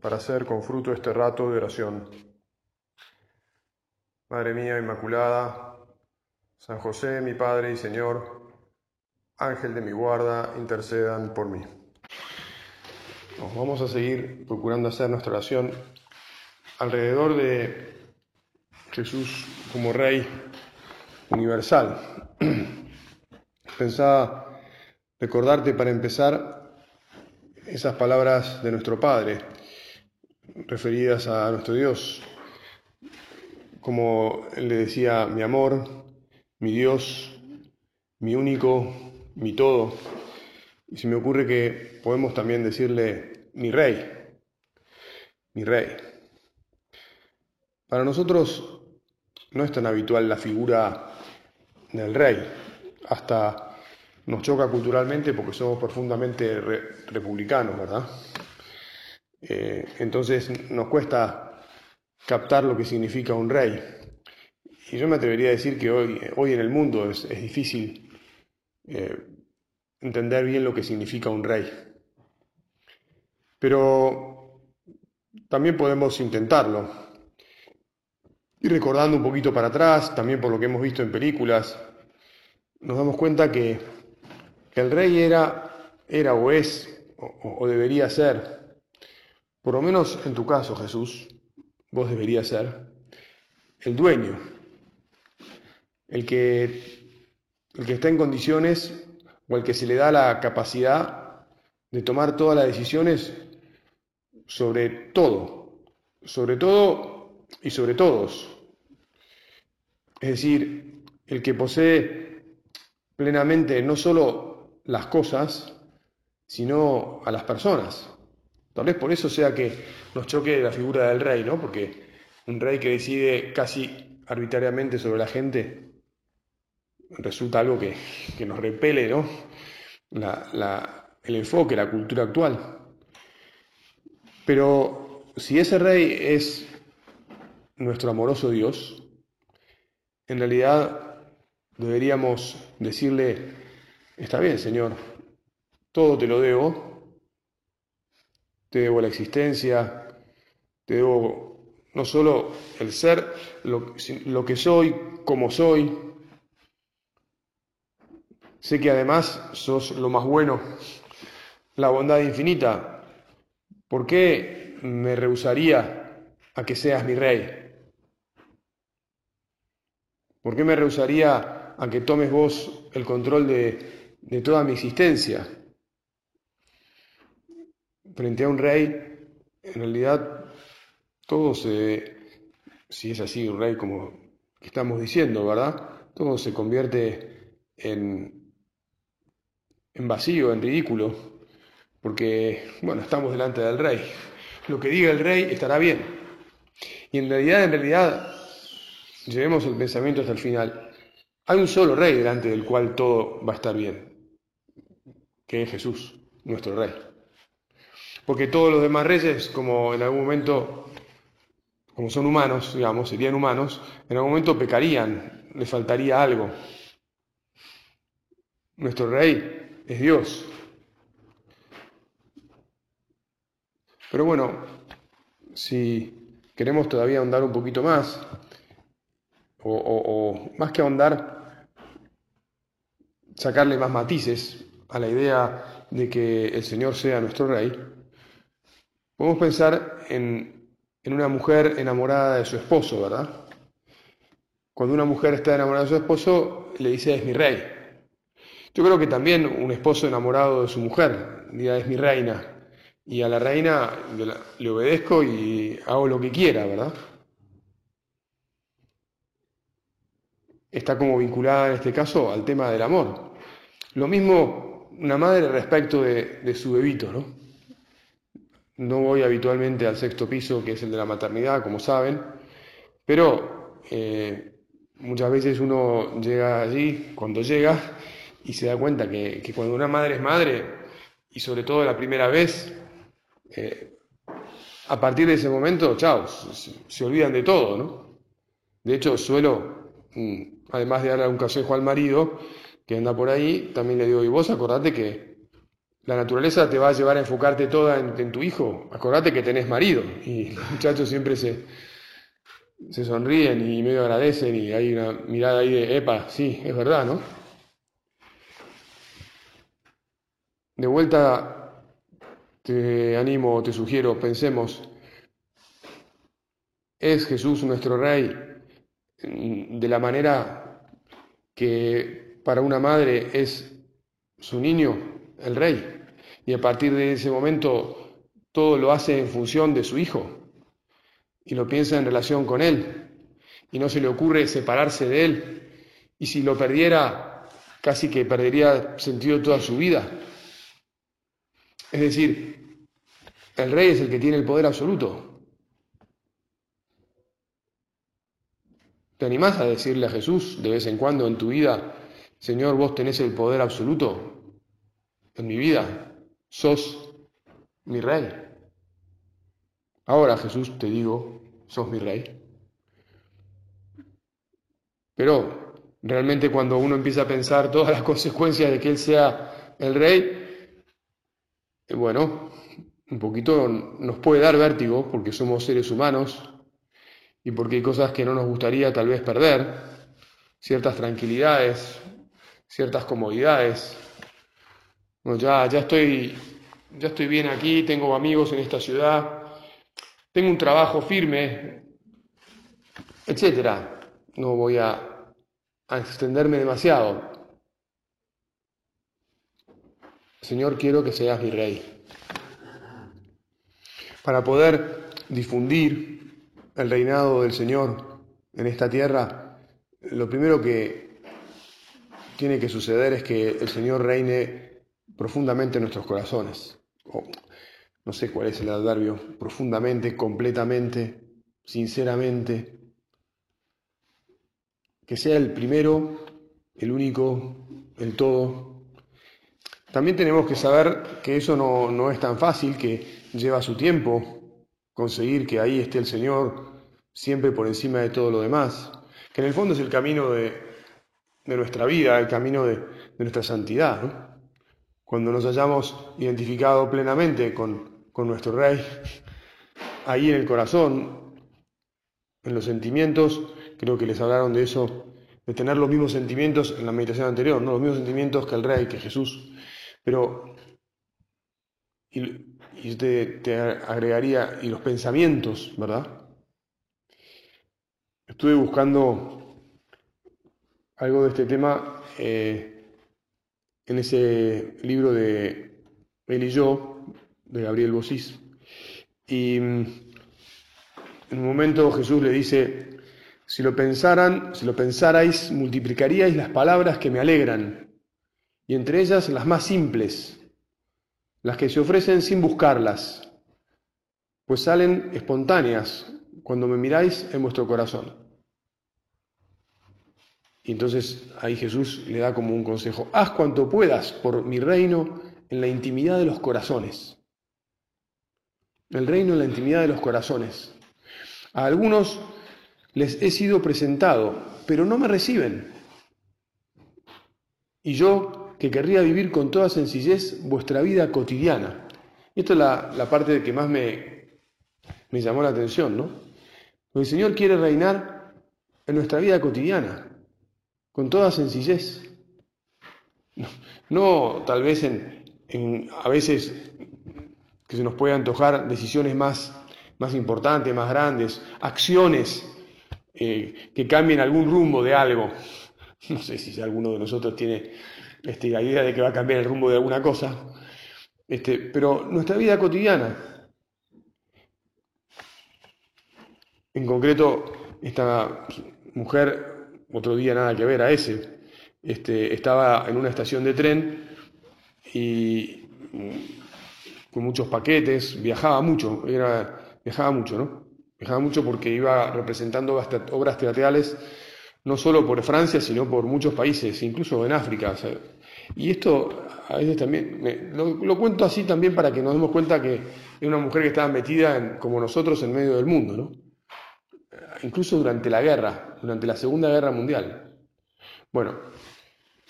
para hacer con fruto este rato de oración. Madre mía Inmaculada, San José, mi Padre y Señor, Ángel de mi guarda, intercedan por mí. Nos vamos a seguir procurando hacer nuestra oración alrededor de Jesús como Rey universal. Pensaba recordarte para empezar esas palabras de nuestro Padre referidas a nuestro Dios. Como le decía, mi amor, mi Dios, mi único, mi todo. Y se me ocurre que podemos también decirle mi rey, mi rey. Para nosotros no es tan habitual la figura del rey, hasta nos choca culturalmente porque somos profundamente republicanos, ¿verdad? Eh, entonces nos cuesta captar lo que significa un rey. Y yo me atrevería a decir que hoy, hoy en el mundo es, difícil eh, entender bien lo que significa un rey. Pero también podemos intentarlo. Y recordando un poquito para atrás, también por lo que hemos visto en películas, nos damos cuenta que, el rey era, era o es, o debería ser, por lo menos en tu caso, Jesús, vos deberías ser el dueño, el que, el que está en condiciones o el que se le da la capacidad de tomar todas las decisiones sobre todo, sobre todo y sobre todos. Es decir, el que posee plenamente no solo las cosas, sino a las personas. Tal vez por eso sea que nos choque la figura del rey, ¿no? Porque un rey que decide casi arbitrariamente sobre la gente resulta algo que, nos repele, ¿no? el enfoque, la cultura actual. Pero si ese rey es nuestro amoroso Dios, en realidad deberíamos decirle, está bien, Señor, todo te lo debo, te debo la existencia, te debo no solo el ser, lo, lo que soy, como soy. Sé que además sos lo más bueno, la bondad infinita. ¿Por qué me rehusaría a que seas mi rey? ¿Por qué me rehusaría a que tomes vos el control de, de toda mi existencia? Frente a un rey, en realidad todo se, si es así un rey como estamos diciendo, ¿verdad? Todo se convierte en, en vacío, en ridículo, porque, bueno, estamos delante del rey. Lo que diga el rey estará bien. Y en realidad, en realidad, llevemos el pensamiento hasta el final. Hay un solo rey delante del cual todo va a estar bien, que es Jesús, nuestro rey porque todos los demás reyes, como en algún momento, como son humanos, digamos, serían humanos, en algún momento pecarían, le faltaría algo. Nuestro rey es Dios. Pero bueno, si queremos todavía ahondar un poquito más, o, o más que ahondar, sacarle más matices a la idea de que el Señor sea nuestro rey, Podemos pensar en, una mujer enamorada de su esposo, ¿verdad? Cuando una mujer está enamorada de su esposo, le dice es mi rey. Yo creo que también un esposo enamorado de su mujer diga es mi reina. Y a la reina le obedezco y hago lo que quiera, ¿verdad? Está como vinculada en este caso al tema del amor. Lo mismo una madre respecto de, de su bebito, ¿no? No voy habitualmente al sexto piso, que es el de la maternidad, como saben, pero eh, muchas veces uno llega allí, cuando llega, y se da cuenta que, cuando una madre es madre, y sobre todo la primera vez, eh, a partir de ese momento, chao, se, olvidan de todo, ¿no? De hecho, suelo, mm, además de darle un consejo al marido que anda por ahí, también le digo, y vos acordate que la naturaleza te va a llevar a enfocarte toda en, tu hijo, acordate que tenés marido. Y los muchachos siempre se, se sonríen y medio agradecen y hay una mirada ahí de, epa, sí, es verdad, ¿no? De vuelta te animo, te sugiero, pensemos, ¿es Jesús nuestro Rey de la manera que para una madre es su niño, el Rey? Y a partir de ese momento todo lo hace en función de su hijo y lo piensa en relación con él y no se le ocurre separarse de él. Y si lo perdiera, casi que perdería sentido toda su vida. Es decir, el rey es el que tiene el poder absoluto. ¿Te animás a decirle a Jesús de vez en cuando en tu vida, Señor, vos tenés el poder absoluto en mi vida, sos mi rey? Ahora Jesús te digo, sos mi rey. Pero realmente cuando uno empieza a pensar todas las consecuencias de que Él sea el rey, eh, bueno, un poquito nos puede dar vértigo porque somos seres humanos y porque hay cosas que no nos gustaría tal vez perder, ciertas tranquilidades, ciertas comodidades. Bueno, ya, ya, estoy, ya estoy bien aquí, tengo amigos en esta ciudad, tengo un trabajo firme, etcétera. No voy a, extenderme demasiado. Señor, quiero que seas mi rey. Para poder difundir el reinado del Señor en esta tierra, lo primero que tiene que suceder es que el Señor reine profundamente en nuestros corazones. no sé cuál es el adverbio, profundamente, completamente, sinceramente. Que sea el primero, el único, el todo, también tenemos que saber que eso no, es tan fácil, que lleva su tiempo conseguir que ahí esté el Señor siempre por encima de todo lo demás, que en el fondo es el camino de, nuestra vida, el camino de, nuestra santidad. Cuando nos hayamos identificado plenamente con, con nuestro Rey, ahí en el corazón, en los sentimientos, creo que les hablaron de eso, de tener los mismos sentimientos en la meditación anterior, ¿no? los mismos sentimientos que el Rey, que Jesús. Pero, y, te, agregaría, y los pensamientos, ¿verdad? Estuve buscando algo de este tema eh, en ese libro de Él y yo, de Gabriel Bosís. Y mm, en un momento Jesús le dice, si lo pensaran, si lo pensarais, multiplicaríais las palabras que me alegran y entre ellas las más simples, las que se ofrecen sin buscarlas, pues salen espontáneas cuando me miráis en vuestro corazón. Y entonces ahí Jesús le da como un consejo, haz cuanto puedas por mi reino en la intimidad de los corazones. El reino en la intimidad de los corazones. A algunos les he sido presentado, pero no me reciben. Y yo que querría vivir con toda sencillez vuestra vida cotidiana. Y esto es la, parte que más me, me llamó la atención, ¿no? el Señor quiere reinar en nuestra vida cotidiana, con toda sencillez. No, tal vez en, a veces que se nos puede antojar decisiones más, más importantes, más grandes, acciones eh, que cambien algún rumbo de algo. No sé si alguno de nosotros tiene este, la idea de que va a cambiar el rumbo de alguna cosa, este, pero nuestra vida cotidiana. En concreto, esta mujer, otro día nada que ver a ese, este, estaba en una estación de tren y con muchos paquetes, viajaba mucho, era, viajaba mucho, ¿no? Viajaba mucho porque iba representando obras teatrales no solo por Francia, sino por muchos países, incluso en África. y esto a veces también, lo, cuento así también para que nos demos cuenta que es una mujer que estaba metida como nosotros en medio del mundo, ¿no? Incluso durante la guerra, durante la Segunda Guerra Mundial. Bueno,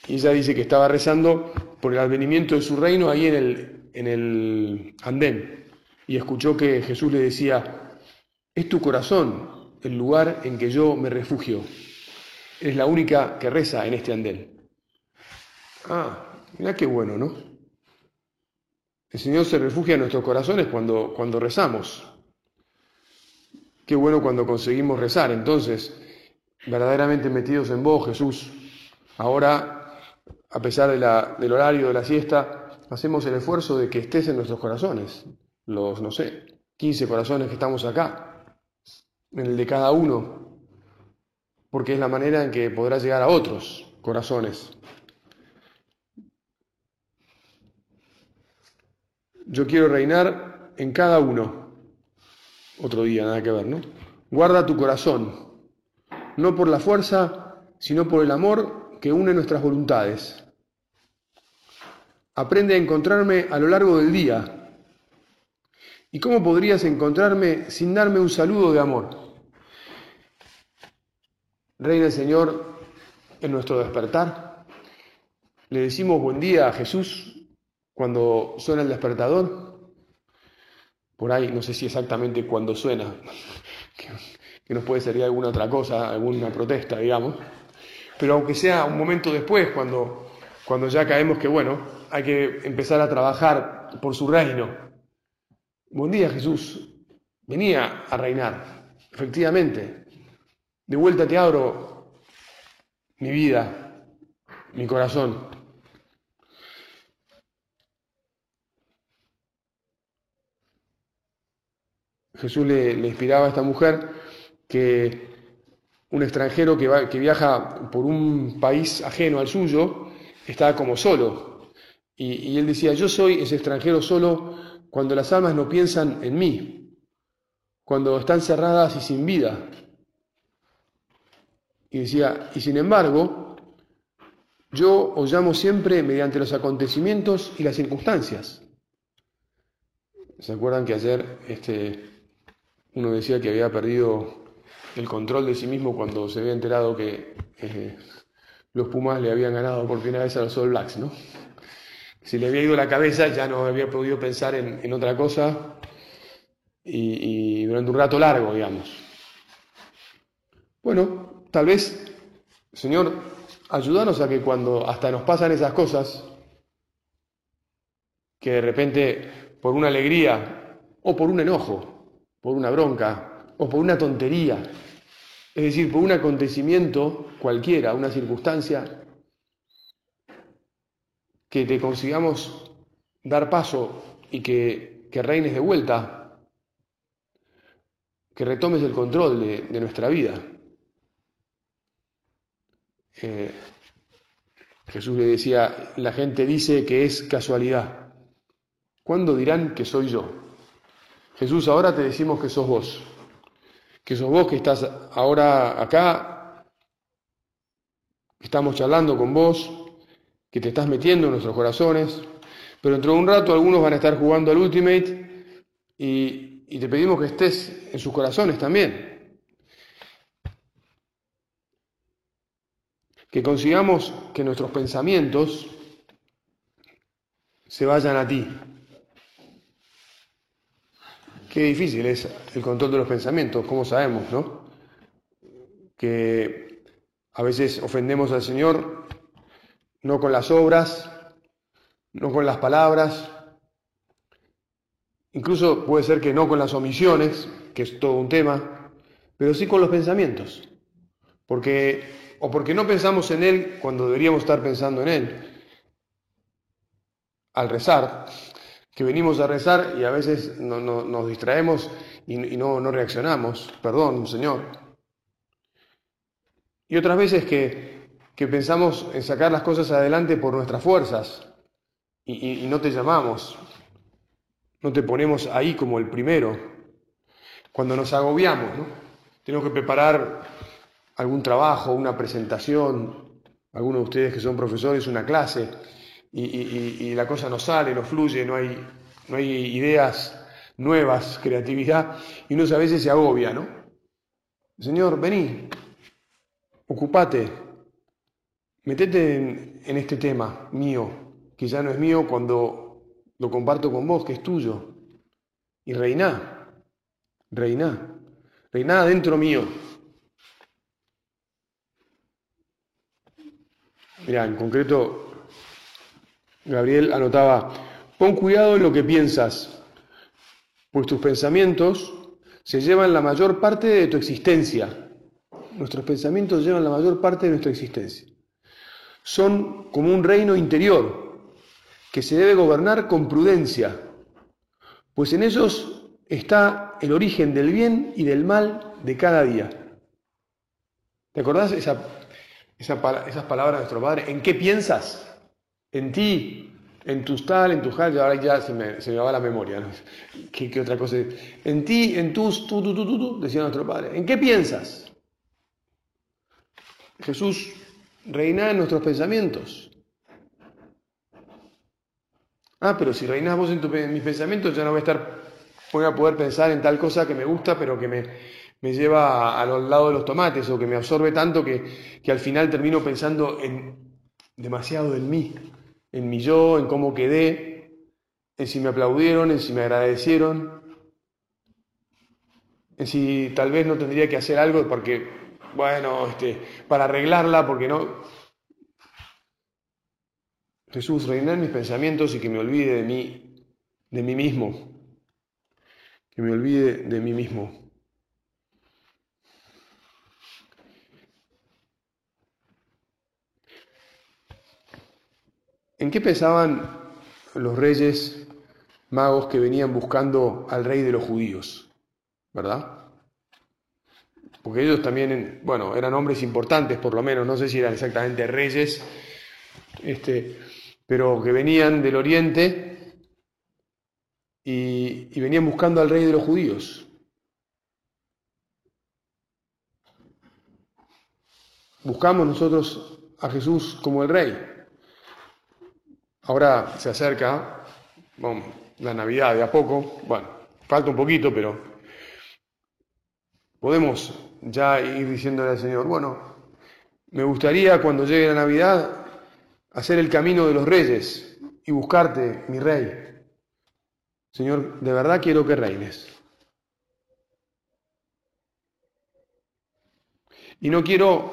ella dice que estaba rezando por el advenimiento de su reino ahí en el, en el andén y escuchó que Jesús le decía, es tu corazón el lugar en que yo me refugio. Es la única que reza en este andén. Ah, mira qué bueno, ¿no? El Señor se refugia en nuestros corazones cuando, cuando rezamos. Qué bueno cuando conseguimos rezar. Entonces, verdaderamente metidos en vos, Jesús. Ahora, a pesar del horario de la siesta, hacemos el esfuerzo de que estés en nuestros corazones. Los, no sé, 15 corazones que estamos acá en el de cada uno, porque es la manera en que podrá llegar a otros corazones. Yo quiero reinar en cada uno. Otro día, nada que ver, ¿no? Guarda tu corazón, no por la fuerza, sino por el amor que une nuestras voluntades. Aprende a encontrarme a lo largo del día ¿Y cómo podrías encontrarme sin darme un saludo de amor? Reina el Señor en nuestro despertar. Le decimos buen día a Jesús cuando suena el despertador. Por ahí, no sé si exactamente cuando suena, que nos puede servir alguna otra cosa, alguna protesta, digamos. Pero aunque sea un momento después, cuando, cuando ya caemos que, bueno, hay que empezar a trabajar por su reino, Buen día Jesús, venía a reinar, efectivamente. De vuelta te abro mi vida, mi corazón. Jesús le, inspiraba a esta mujer que un extranjero que, que viaja por un país ajeno al suyo está como solo. Y, y él decía, yo soy ese extranjero solo cuando las almas no piensan en mí, cuando están cerradas y sin vida. Y decía, y sin embargo, yo os llamo siempre mediante los acontecimientos y las circunstancias. ¿Se acuerdan que ayer este, uno decía que había perdido el control de sí mismo cuando se había enterado que eh, los Pumas le habían ganado por primera vez a los All Blacks, ¿no? Si le había ido la cabeza, ya no había podido pensar en, otra cosa y, durante un rato largo, digamos. Bueno, tal vez, Señor, ayúdanos a que cuando hasta nos pasan esas cosas, que de repente por una alegría o por un enojo, por una bronca o por una tontería, es decir, por un acontecimiento cualquiera, una circunstancia, que te consigamos dar paso y que, reines de vuelta, que retomes el control de, nuestra vida. Eh, Jesús le decía, la gente dice que es casualidad. ¿Cuándo dirán que soy yo? Jesús, ahora te decimos que sos vos, que sos vos que estás ahora acá, estamos charlando con vos, que te estás metiendo en nuestros corazones, pero dentro de un rato algunos van a estar jugando al Ultimate y, y te pedimos que estés en sus corazones también. Que consigamos que nuestros pensamientos se vayan a ti. Qué difícil es el control de los pensamientos, como sabemos, ¿no? Que a veces ofendemos al Señor no con las obras, no con las palabras, incluso puede ser que no con las omisiones, que es todo un tema, pero sí con los pensamientos, porque o porque no pensamos en Él cuando deberíamos estar pensando en Él. Al rezar, que venimos a rezar y a veces nos distraemos y, no, no reaccionamos, perdón, Señor. Y otras veces que pensamos en sacar las cosas adelante por nuestras fuerzas y, no te llamamos. no te ponemos ahí como el primero. Cuando nos agobiamos, ¿no? Tenemos que preparar algún trabajo, una presentación, algunos de ustedes que son profesores, una clase, y, la cosa no sale, no fluye, no hay, no hay ideas nuevas, creatividad, y uno a veces se agobia, ¿no? Señor, vení, ocupate, metete en, en este tema mío, que ya no es mío cuando lo comparto con vos, que es tuyo, y reiná, reiná, reiná dentro mío. Mira, en concreto, Gabriel anotaba, pon cuidado en lo que piensas, pues tus pensamientos se llevan la mayor parte de tu existencia. Nuestros pensamientos llevan la mayor parte de nuestra existencia. Son como un reino interior que se debe gobernar con prudencia, pues en ellos está el origen del bien y del mal de cada día. ¿Te acordás esa esas palabras de nuestro Padre, ¿en qué piensas? En ti, en tus tal, en tus tal, ahora ya se me, se me va la memoria, ¿no? ¿Qué, otra cosa? En ti, en tus, tú, tú, tú, tú, tú, decía nuestro Padre. ¿En qué piensas? Jesús reina en nuestros pensamientos. Ah, pero si reinas vos en, en mis pensamientos, ya no voy a estar, voy a poder pensar en tal cosa que me gusta, pero que me, me lleva a, los lados de los tomates o que me absorbe tanto que, que al final termino pensando en demasiado en mí, en mi yo, en cómo quedé, en si me aplaudieron, en si me agradecieron, en si tal vez no tendría que hacer algo porque, bueno, este, para arreglarla, porque no. Jesús, reina en mis pensamientos y que me olvide de mí, de mí mismo, que me olvide de mí mismo. ¿En qué pensaban los reyes magos que venían buscando al rey de los judíos? ¿Verdad? Porque ellos también, bueno, eran hombres importantes por lo menos, no sé si eran exactamente reyes, este, pero que venían del oriente y, y venían buscando al rey de los judíos. Buscamos nosotros a Jesús como el rey. Ahora se acerca la Navidad de a poco, bueno, falta un poquito, pero podemos ya ir diciéndole al Señor, bueno, me gustaría cuando llegue la Navidad hacer el camino de los reyes y buscarte, mi rey. Señor, de verdad quiero que reines. Y no quiero,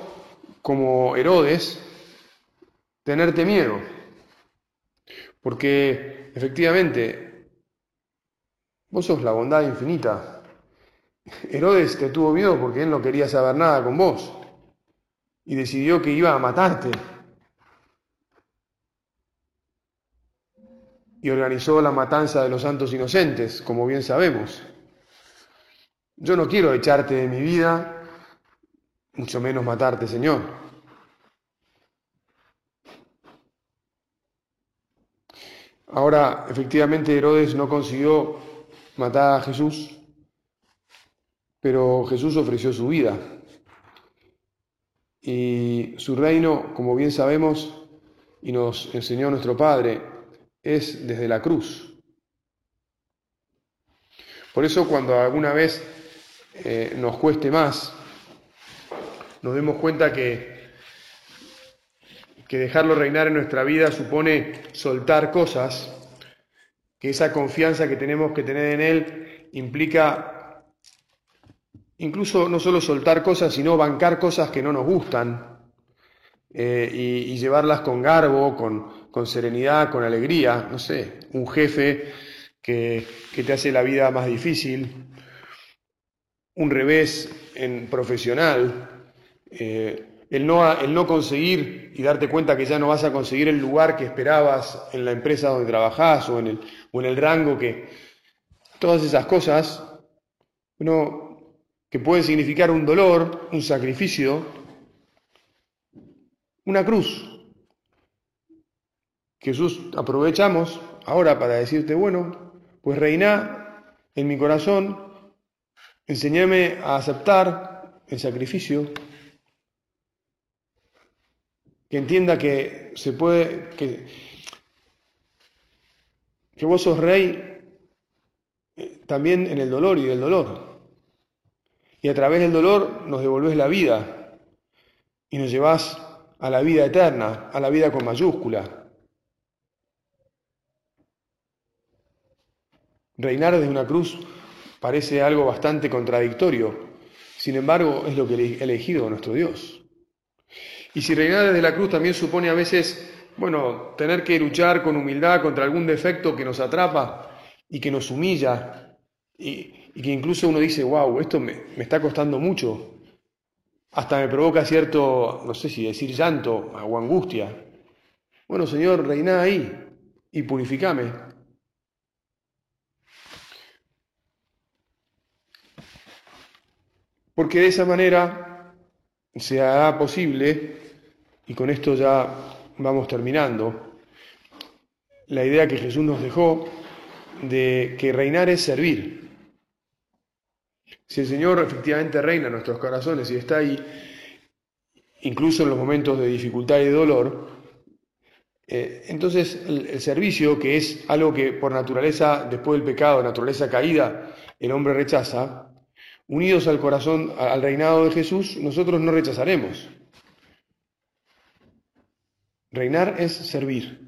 como Herodes, tenerte miedo. Porque efectivamente, vos sos la bondad infinita. Herodes te tuvo miedo porque él no quería saber nada con vos y decidió que iba a matarte. Y organizó la matanza de los santos inocentes, como bien sabemos. Yo no quiero echarte de mi vida, mucho menos matarte, Señor. Ahora, efectivamente, Herodes no consiguió matar a Jesús, pero Jesús ofreció su vida. Y su reino, como bien sabemos y nos enseñó nuestro Padre, es desde la cruz. Por eso cuando alguna vez eh, nos cueste más, nos demos cuenta que que dejarlo reinar en nuestra vida supone soltar cosas, que esa confianza que tenemos que tener en Él implica incluso no solo soltar cosas, sino bancar cosas que no nos gustan eh, y, llevarlas con garbo, con, con, serenidad, con alegría. No sé, un jefe que, que te hace la vida más difícil, un revés en profesional. Eh, el no, conseguir y darte cuenta que ya no vas a conseguir el lugar que esperabas en la empresa donde trabajás o en el, o en el rango que... Todas esas cosas, uno, que pueden significar un dolor, un sacrificio, una cruz. Jesús, aprovechamos ahora para decirte, bueno, pues reina en mi corazón, enséñame a aceptar el sacrificio, que entienda que se puede, que, que vos sos rey eh, también en el dolor y del dolor. Y a través del dolor nos devolvés la vida y nos llevás a la vida eterna, a la vida con mayúscula. Reinar desde una cruz parece algo bastante contradictorio, sin embargo es lo que ha elegido nuestro Dios. Y si reinar desde la cruz también supone a veces, bueno, tener que luchar con humildad contra algún defecto que nos atrapa y que nos humilla, y, que incluso uno dice, wow, esto me, me está costando mucho, hasta me provoca cierto, no sé si decir llanto o angustia. Bueno, Señor, reina ahí y purificame. Porque de esa manera se hará posible, y con esto ya vamos terminando, la idea que Jesús nos dejó de que reinar es servir. Si el Señor efectivamente reina en nuestros corazones y está ahí, incluso en los momentos de dificultad y de dolor, eh, entonces el, servicio, que es algo que por naturaleza, después del pecado, naturaleza caída, el hombre rechaza, unidos al corazón, al reinado de Jesús, nosotros no rechazaremos. Reinar es servir.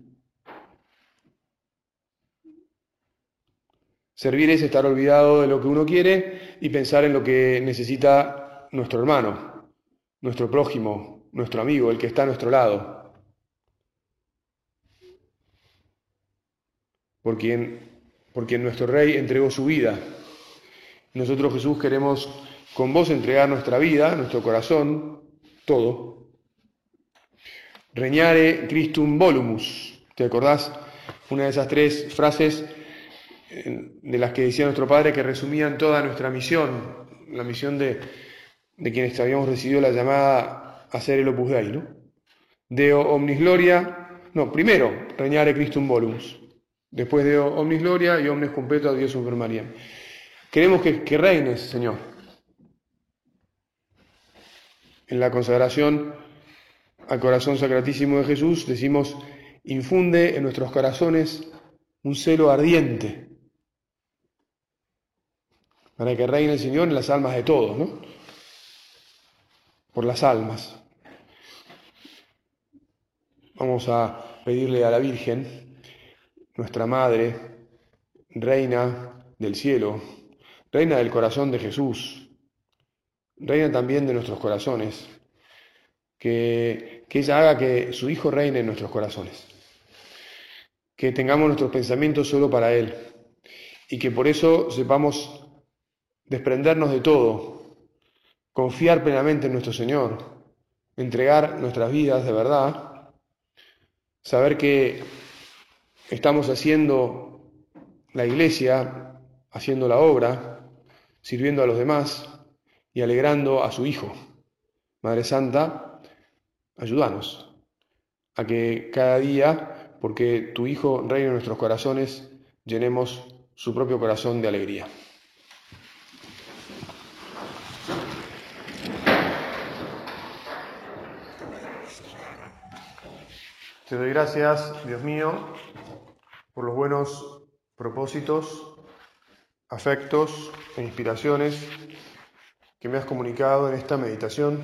Servir es estar olvidado de lo que uno quiere y pensar en lo que necesita nuestro hermano, nuestro prójimo, nuestro amigo, el que está a nuestro lado. Por quien, por quien nuestro Rey entregó su vida. Nosotros Jesús queremos con vos entregar nuestra vida, nuestro corazón, todo. Reñare Christum volumus. ¿Te acordás? Una de esas tres frases de las que decía nuestro Padre que resumían toda nuestra misión, la misión de, quienes habíamos recibido la llamada a ser el Opus Dei, ¿no? Deo omnis gloria, no, primero, reñare Christum volumus, después Deo omnis gloria y omnes completo a Dios super María. Queremos que, que reines, Señor. En la consagración al corazón sacratísimo de Jesús decimos, infunde en nuestros corazones un celo ardiente para que reine el Señor en las almas de todos, ¿no? Por las almas. Vamos a pedirle a la Virgen, nuestra Madre, Reina del cielo, Reina del corazón de Jesús, Reina también de nuestros corazones, que, que ella haga que su Hijo reine en nuestros corazones, que tengamos nuestros pensamientos solo para Él y que por eso sepamos desprendernos de todo, confiar plenamente en nuestro Señor, entregar nuestras vidas de verdad, saber que estamos haciendo la iglesia, haciendo la obra, sirviendo a los demás y alegrando a su Hijo. Madre Santa, ayúdanos a que cada día, porque tu Hijo reina en nuestros corazones, llenemos su propio corazón de alegría. Te doy gracias, Dios mío, por los buenos propósitos, afectos e inspiraciones que me has comunicado en esta meditación.